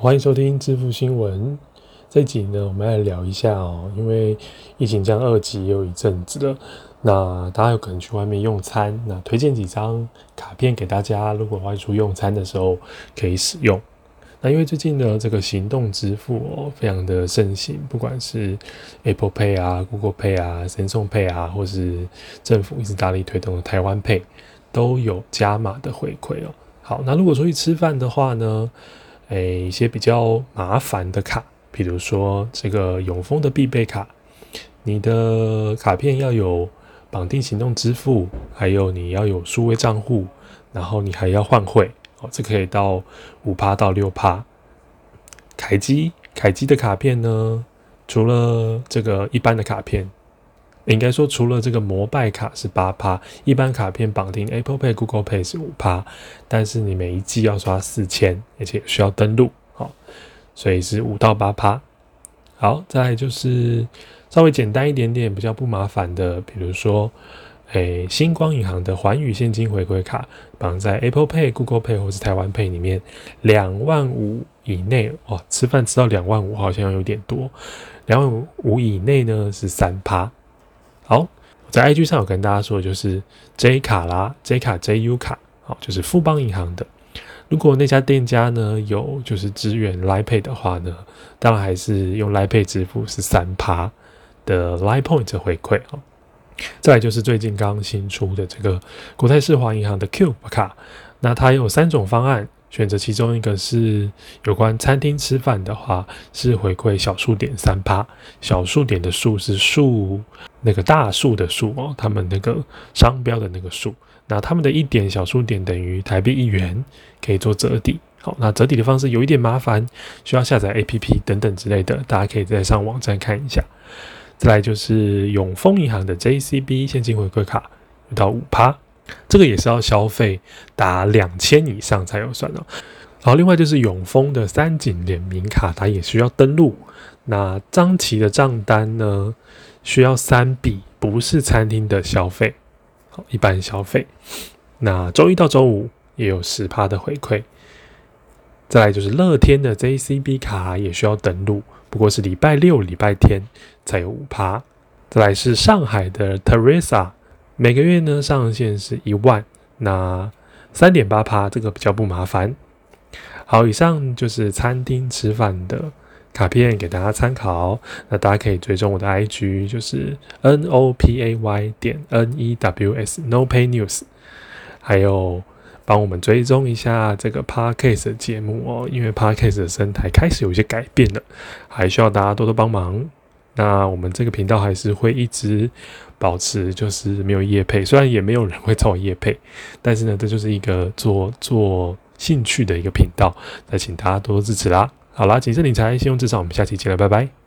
欢迎收听致富新闻。这集呢，我们来聊一下哦，因为疫情降二级也有一阵子了，那大家有可能去外面用餐，那推荐几张卡片给大家，如果外出用餐的时候可以使用。那因为最近呢，这个行动支付哦，非常的盛行，不管是 Apple Pay 啊、Google Pay 啊、Samsung Pay 啊，或是政府一直大力推动的台湾 Pay，都有加码的回馈哦。好，那如果出去吃饭的话呢，诶，一些比较麻烦的卡，比如说这个永丰的必备卡，你的卡片要有绑定行动支付，还有你要有数位账户，然后你还要换汇。哦，这可以到五趴到六趴。凯基凯基的卡片呢，除了这个一般的卡片，应该说除了这个摩拜卡是八趴，一般卡片绑定 Apple Pay、Google Pay 是五趴，但是你每一季要刷四千，而且需要登录，好，所以是五到八趴。好，再就是稍微简单一点点、比较不麻烦的，比如说。诶，星光银行的环宇现金回馈卡绑在 Apple Pay、Google Pay 或是台湾 Pay 里面，两万五以内哦，吃饭吃到两万五好像有点多，两万五以内呢是三趴。好，我在 IG 上有跟大家说，就是 J 卡啦，J 卡 JU 卡，好，就是富邦银行的。如果那家店家呢有就是支援 Line Pay 的话呢，当然还是用 Line Pay 支付是三趴的 Line Point 回馈哦。再来就是最近刚新出的这个国泰世华银行的 Cube 卡，那它有三种方案，选择其中一个是有关餐厅吃饭的话，是回馈小数点三趴，小数点的数是数那个大数的数哦，他们那个商标的那个数，那他们的一点小数点等于台币一元，可以做折抵。好，那折抵的方式有一点麻烦，需要下载 APP 等等之类的，大家可以再上网站看一下。再来就是永丰银行的 JCB 现金回馈卡，到五趴，这个也是要消费达两千以上才有算哦。然后另外就是永丰的三井联名卡，它也需要登录。那张琪的账单呢，需要三笔，不是餐厅的消费，好，一般消费。那周一到周五也有十趴的回馈。再来就是乐天的 JCB 卡也需要登录。不过是礼拜六、礼拜天才有五趴。再来是上海的 Teresa，每个月呢上限是一万，那三点八趴，这个比较不麻烦。好，以上就是餐厅吃饭的卡片给大家参考。那大家可以追踪我的 IG，就是 N O P A Y 点 N E W S No Pay News，还有。帮我们追踪一下这个 Podcast 节目哦，因为 Podcast 的生态开始有一些改变了，还需要大家多多帮忙。那我们这个频道还是会一直保持，就是没有业配，虽然也没有人会找我业配，但是呢，这就是一个做做兴趣的一个频道，那请大家多多支持啦。好啦，谨慎理财，信用至上，我们下期见了，拜拜。